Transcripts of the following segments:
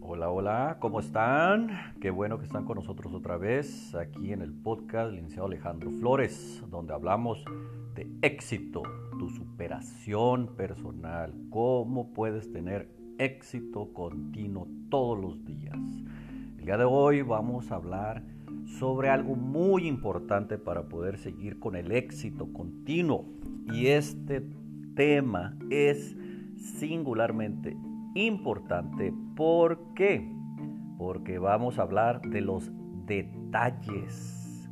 Hola, hola, ¿cómo están? Qué bueno que están con nosotros otra vez aquí en el podcast licenciado Alejandro Flores, donde hablamos de éxito, tu superación personal, cómo puedes tener éxito continuo todos los días. El día de hoy vamos a hablar sobre algo muy importante para poder seguir con el éxito continuo y este tema es singularmente importante. ¿Por qué? Porque vamos a hablar de los detalles.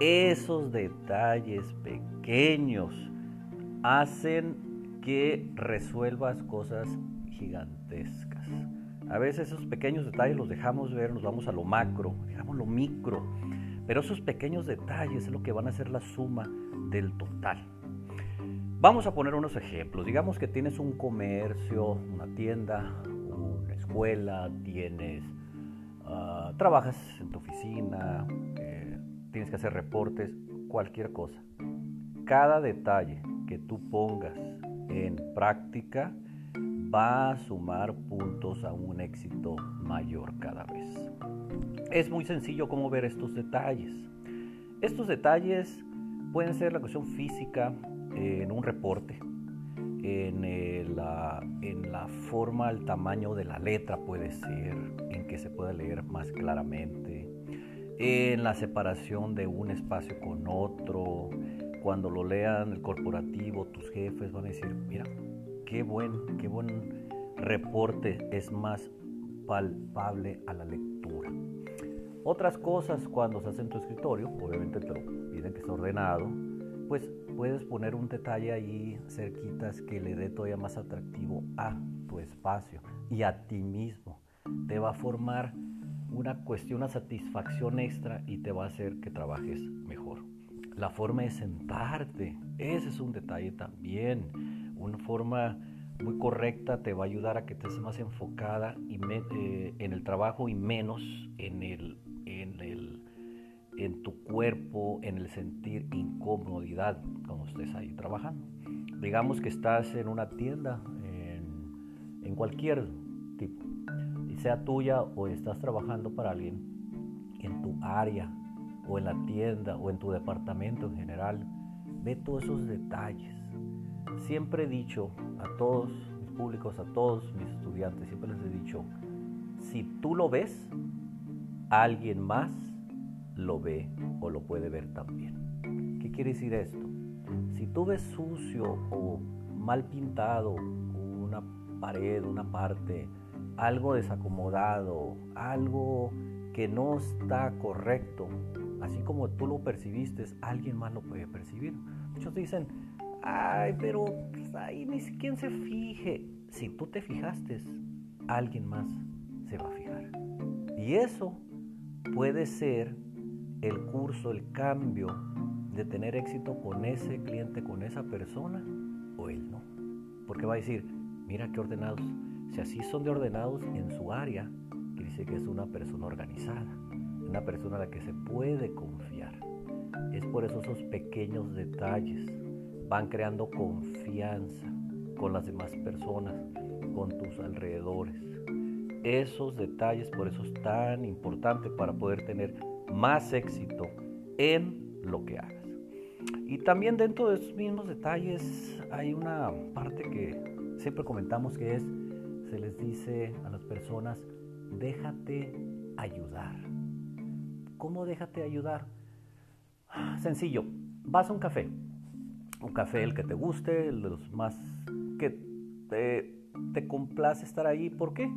Esos detalles pequeños hacen que resuelvas cosas gigantescas. A veces esos pequeños detalles los dejamos ver, nos vamos a lo macro, dejamos lo micro, pero esos pequeños detalles es lo que van a ser la suma del total. Vamos a poner unos ejemplos. Digamos que tienes un comercio, una tienda, una escuela, tienes, uh, trabajas en tu oficina, eh, tienes que hacer reportes, cualquier cosa. Cada detalle que tú pongas en práctica va a sumar puntos a un éxito mayor cada vez. Es muy sencillo cómo ver estos detalles. Estos detalles pueden ser la cuestión física, en un reporte, en, la, en la forma, el tamaño de la letra puede ser, en que se pueda leer más claramente, en la separación de un espacio con otro. Cuando lo lean el corporativo, tus jefes van a decir, mira, qué buen, qué buen reporte, es más palpable a la lectura. Otras cosas cuando se hace en tu escritorio, obviamente te lo piden que esté ordenado, pues puedes poner un detalle ahí cerquitas que le dé todavía más atractivo a tu espacio y a ti mismo. Te va a formar una cuestión, una satisfacción extra y te va a hacer que trabajes mejor. La forma de sentarte, ese es un detalle también. Una forma muy correcta te va a ayudar a que estés más enfocada y eh, en el trabajo y menos en el, en el en tu cuerpo, en el sentir incomodidad cuando estés ahí trabajando. Digamos que estás en una tienda, en, en cualquier tipo, y sea tuya o estás trabajando para alguien, en tu área o en la tienda o en tu departamento en general, ve todos esos detalles. Siempre he dicho a todos mis públicos, a todos mis estudiantes, siempre les he dicho, si tú lo ves, alguien más lo ve o lo puede ver también. ¿Qué quiere decir esto? Si tú ves sucio o mal pintado una pared, una parte, algo desacomodado, algo que no está correcto, así como tú lo percibiste, alguien más lo puede percibir. Muchos dicen, ay, pero pues, ahí ni siquiera se fije. Si tú te fijaste, alguien más se va a fijar. Y eso puede ser el curso, el cambio de tener éxito con ese cliente, con esa persona, o él no. Porque va a decir, mira qué ordenados. Si así son de ordenados en su área, decir que es una persona organizada, una persona a la que se puede confiar. Es por eso esos pequeños detalles van creando confianza con las demás personas, con tus alrededores. Esos detalles por eso es tan importante para poder tener más éxito en lo que hagas. Y también dentro de esos mismos detalles hay una parte que siempre comentamos que es, se les dice a las personas, déjate ayudar. ¿Cómo déjate ayudar? Sencillo, vas a un café, un café el que te guste, los más que te, te complace estar ahí. ¿Por qué?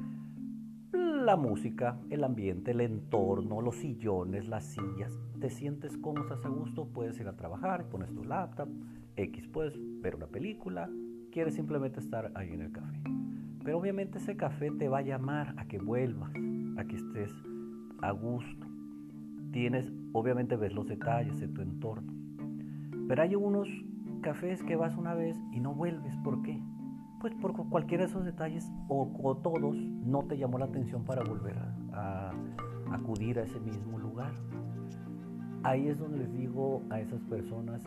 La música, el ambiente, el entorno, los sillones, las sillas. Te sientes cómodo, estás a gusto, puedes ir a trabajar, pones tu laptop, X, puedes ver una película, quieres simplemente estar ahí en el café. Pero obviamente ese café te va a llamar a que vuelvas, a que estés a gusto. Tienes, obviamente ves los detalles de tu entorno. Pero hay unos cafés que vas una vez y no vuelves. ¿Por qué? Pues por cualquiera de esos detalles o, todos no te llamó la atención para volver a, acudir a ese mismo lugar. Ahí es donde les digo a esas personas,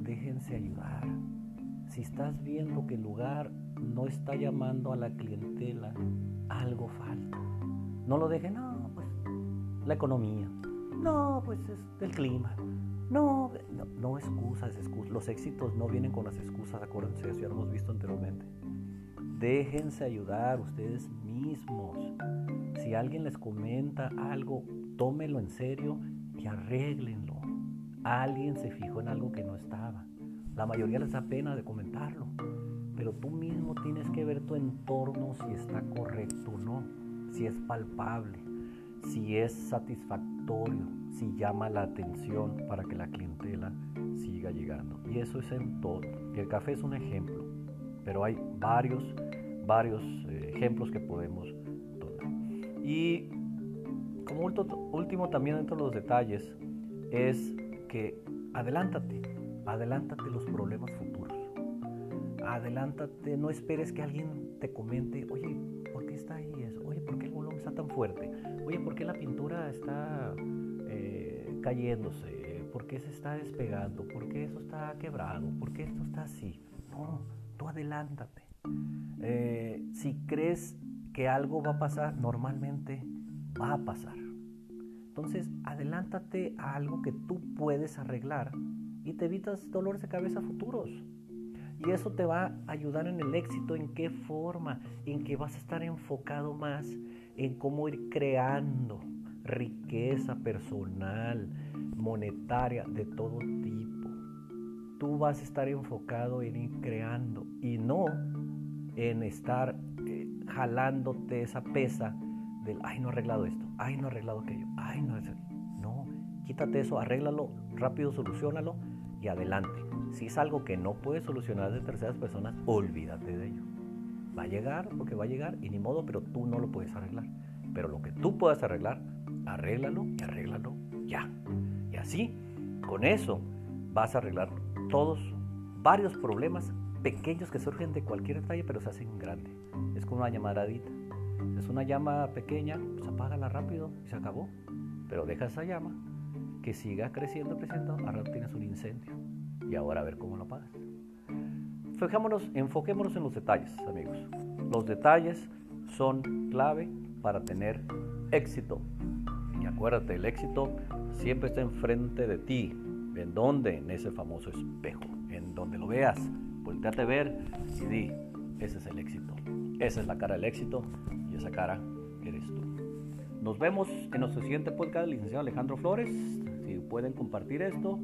déjense ayudar, si estás viendo que el lugar no está llamando a la clientela, algo falta. No lo dejen, no, pues la economía, no, pues es el clima, no, no, no excusas, excusas. Los éxitos no vienen con las excusas, acuérdense, eso ya lo hemos visto anteriormente. Déjense ayudar ustedes mismos. Si alguien les comenta algo, tómenlo en serio y arréglenlo. Alguien se fijó en algo que no estaba. La mayoría les da pena de comentarlo, pero tú mismo tienes que ver tu entorno si está correcto o no, si es palpable, si es satisfactorio, si llama la atención para que la clientela siga llegando. Y eso es en todo. El café es un ejemplo, pero hay varios, varios eh, ejemplos que podemos tomar. Y como último también dentro de los detalles es que adelántate, adelántate los problemas futuros. Adelántate, no esperes que alguien te comente, oye, ¿por qué está ahí eso? Oye, ¿por qué el volumen está tan fuerte? Oye, ¿por qué la pintura está eh, cayéndose? ¿Por qué se está despegando? ¿Por qué eso está quebrado? ¿Por qué esto está así? No, tú adelántate. Eh, si crees que algo va a pasar, normalmente va a pasar. Entonces, adelántate a algo que tú puedes arreglar y te evitas dolores de cabeza futuros. Y eso te va a ayudar en el éxito. ¿En qué forma? En que vas a estar enfocado más en cómo ir creando riqueza personal, monetaria, de todo tipo. Tú vas a estar enfocado en ir creando y no en estar eh, jalándote esa pesa ay, no he arreglado esto, ay, no he arreglado aquello, ay, no es... No, quítate eso, arréglalo, rápido solucionalo y adelante. Si es algo que no puedes solucionar de terceras personas, olvídate de ello. Va a llegar porque va a llegar y ni modo, pero tú no lo puedes arreglar. Pero lo que tú puedas arreglar, arréglalo y arréglalo ya. Y así, con eso, vas a arreglar todos, varios problemas pequeños que surgen de cualquier detalle, pero se hacen grandes. Es como una llamadita. Es una llama pequeña, pues apágala rápido y se acabó. Pero deja esa llama que siga creciendo, creciendo, ahora tienes un incendio. Y ahora a ver cómo lo apagas. Fijémonos, enfoquémonos en los detalles, amigos. Los detalles son clave para tener éxito. Y acuérdate, el éxito siempre está enfrente de ti. ¿En dónde? En ese famoso espejo. En donde lo veas, volteate a ver y di, ese es el éxito. Esa es la cara del éxito esa cara eres tú. Nos vemos en nuestro siguiente podcast, licenciado Alejandro Flores. Si pueden compartir esto,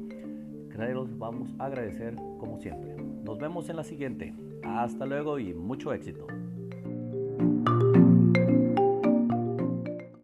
los vamos a agradecer como siempre. Nos vemos en la siguiente. Hasta luego y mucho éxito.